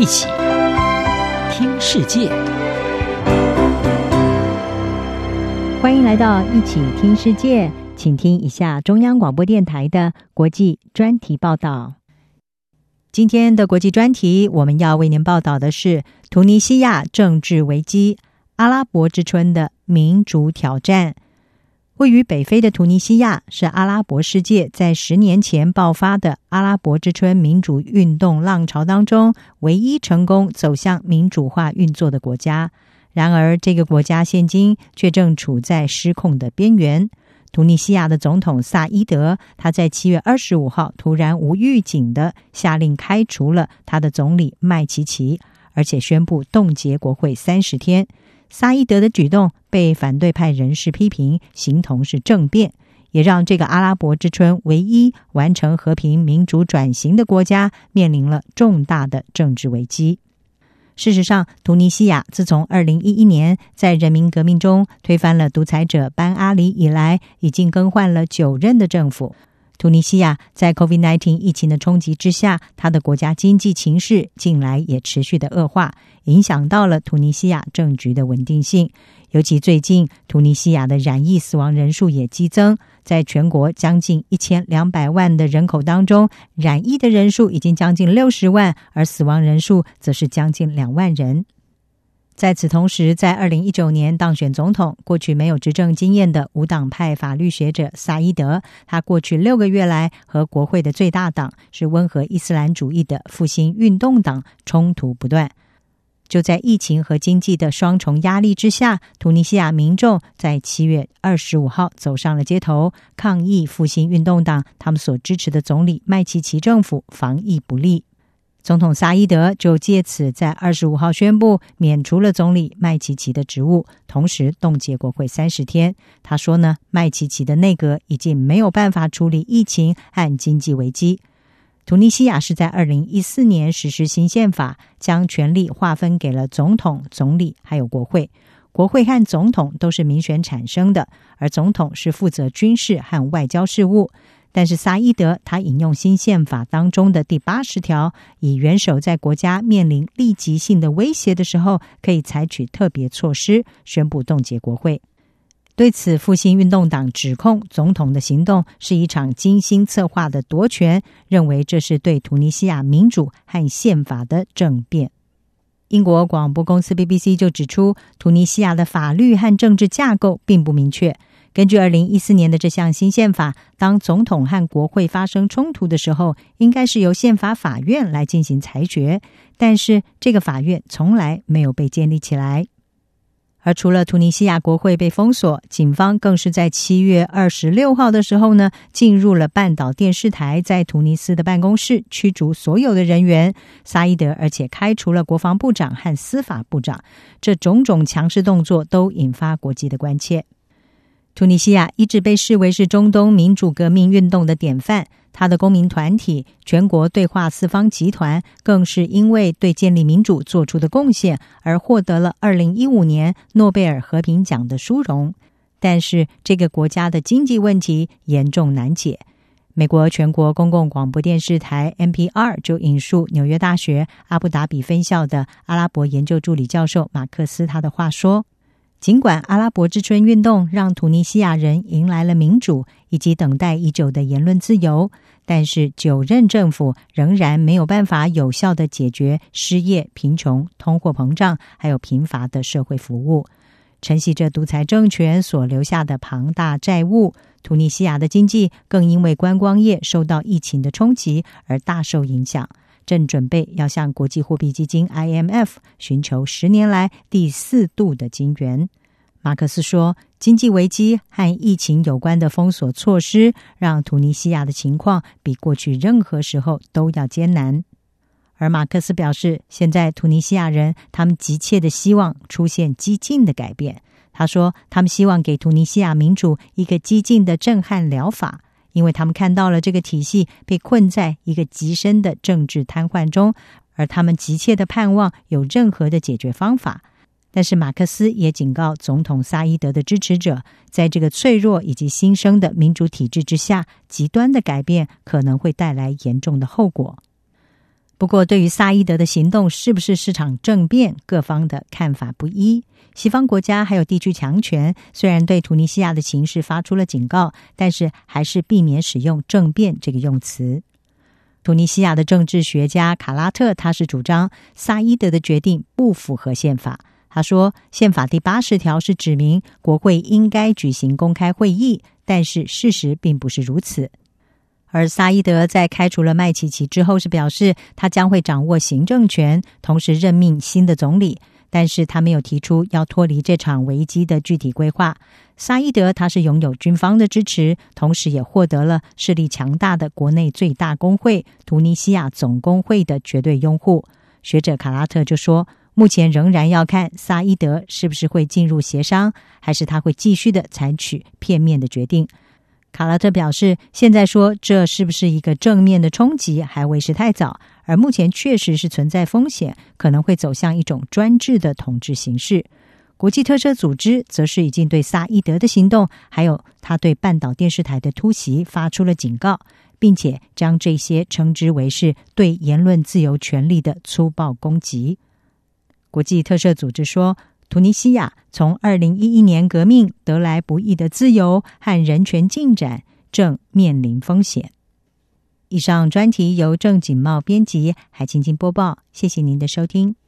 一起听世界，欢迎来到一起听世界，请听一下中央广播电台的国际专题报道。今天的国际专题，我们要为您报道的是突尼西亚政治危机，阿拉伯之春的民主挑战。位于北非的突尼西亚是阿拉伯世界在十年前爆发的阿拉伯之春民主运动浪潮当中唯一成功走向民主化运作的国家。然而，这个国家现今却正处在失控的边缘。突尼西亚的总统萨伊德，他在七月二十五号突然无预警地下令开除了他的总理麦琪琪，而且宣布冻结国会三十天。萨伊德的举动被反对派人士批评，形同是政变，也让这个阿拉伯之春唯一完成和平民主转型的国家面临了重大的政治危机。事实上，突尼西亚自从二零一一年在人民革命中推翻了独裁者班阿里以来，已经更换了九任的政府。突尼西亚在 COVID-19 疫情的冲击之下，它的国家经济情势近来也持续的恶化，影响到了突尼西亚政局的稳定性。尤其最近，突尼西亚的染疫死亡人数也激增，在全国将近一千两百万的人口当中，染疫的人数已经将近六十万，而死亡人数则是将近两万人。在此同时，在二零一九年当选总统、过去没有执政经验的无党派法律学者萨伊德，他过去六个月来和国会的最大党是温和伊斯兰主义的复兴运动党冲突不断。就在疫情和经济的双重压力之下，突尼西亚民众在七月二十五号走上了街头，抗议复兴运动党他们所支持的总理麦琪琪政府防疫不力。总统萨伊德就借此在二十五号宣布免除了总理麦琪琪的职务，同时冻结国会三十天。他说呢，麦琪琪的内阁已经没有办法处理疫情和经济危机。突尼西亚是在二零一四年实施新宪法，将权力划分给了总统、总理还有国会。国会和总统都是民选产生的，而总统是负责军事和外交事务。但是萨伊德他引用新宪法当中的第八十条，以元首在国家面临立即性的威胁的时候，可以采取特别措施，宣布冻结国会。对此，复兴运动党指控总统的行动是一场精心策划的夺权，认为这是对突尼西亚民主和宪法的政变。英国广播公司 BBC 就指出，突尼西亚的法律和政治架构并不明确。根据二零一四年的这项新宪法，当总统和国会发生冲突的时候，应该是由宪法法院来进行裁决。但是，这个法院从来没有被建立起来。而除了突尼西亚国会被封锁，警方更是在七月二十六号的时候呢，进入了半岛电视台在突尼斯的办公室，驱逐所有的人员。萨伊德而且开除了国防部长和司法部长。这种种强势动作都引发国际的关切。突尼西亚一直被视为是中东民主革命运动的典范，它的公民团体全国对话四方集团更是因为对建立民主做出的贡献而获得了二零一五年诺贝尔和平奖的殊荣。但是，这个国家的经济问题严重难解。美国全国公共广播电视台 NPR 就引述纽约大学阿布达比分校的阿拉伯研究助理教授马克思他的话说。尽管阿拉伯之春运动让突尼西亚人迎来了民主以及等待已久的言论自由，但是九任政府仍然没有办法有效的解决失业、贫穷、通货膨胀，还有贫乏的社会服务。承袭着独裁政权所留下的庞大债务，突尼西亚的经济更因为观光业受到疫情的冲击而大受影响。正准备要向国际货币基金 IMF 寻求十年来第四度的金援。马克思说，经济危机和疫情有关的封锁措施，让突尼西亚的情况比过去任何时候都要艰难。而马克思表示，现在突尼西亚人他们急切的希望出现激进的改变。他说，他们希望给突尼西亚民主一个激进的震撼疗法。因为他们看到了这个体系被困在一个极深的政治瘫痪中，而他们急切的盼望有任何的解决方法。但是马克思也警告总统萨伊德的支持者，在这个脆弱以及新生的民主体制之下，极端的改变可能会带来严重的后果。不过，对于萨伊德的行动是不是市场政变，各方的看法不一。西方国家还有地区强权虽然对突尼西亚的形势发出了警告，但是还是避免使用“政变”这个用词。突尼西亚的政治学家卡拉特，他是主张萨伊德的决定不符合宪法。他说，宪法第八十条是指明国会应该举行公开会议，但是事实并不是如此。而萨伊德在开除了麦琪琪之后，是表示他将会掌握行政权，同时任命新的总理。但是他没有提出要脱离这场危机的具体规划。萨伊德他是拥有军方的支持，同时也获得了势力强大的国内最大工会——突尼西亚总工会的绝对拥护。学者卡拉特就说，目前仍然要看萨伊德是不是会进入协商，还是他会继续的采取片面的决定。卡拉特表示，现在说这是不是一个正面的冲击，还为时太早。而目前确实是存在风险，可能会走向一种专制的统治形式。国际特赦组织则是已经对萨伊德的行动，还有他对半岛电视台的突袭发出了警告，并且将这些称之为是对言论自由权利的粗暴攻击。国际特赦组织说，突尼西亚从二零一一年革命得来不易的自由和人权进展正面临风险。以上专题由郑锦茂编辑，海清清播报。谢谢您的收听。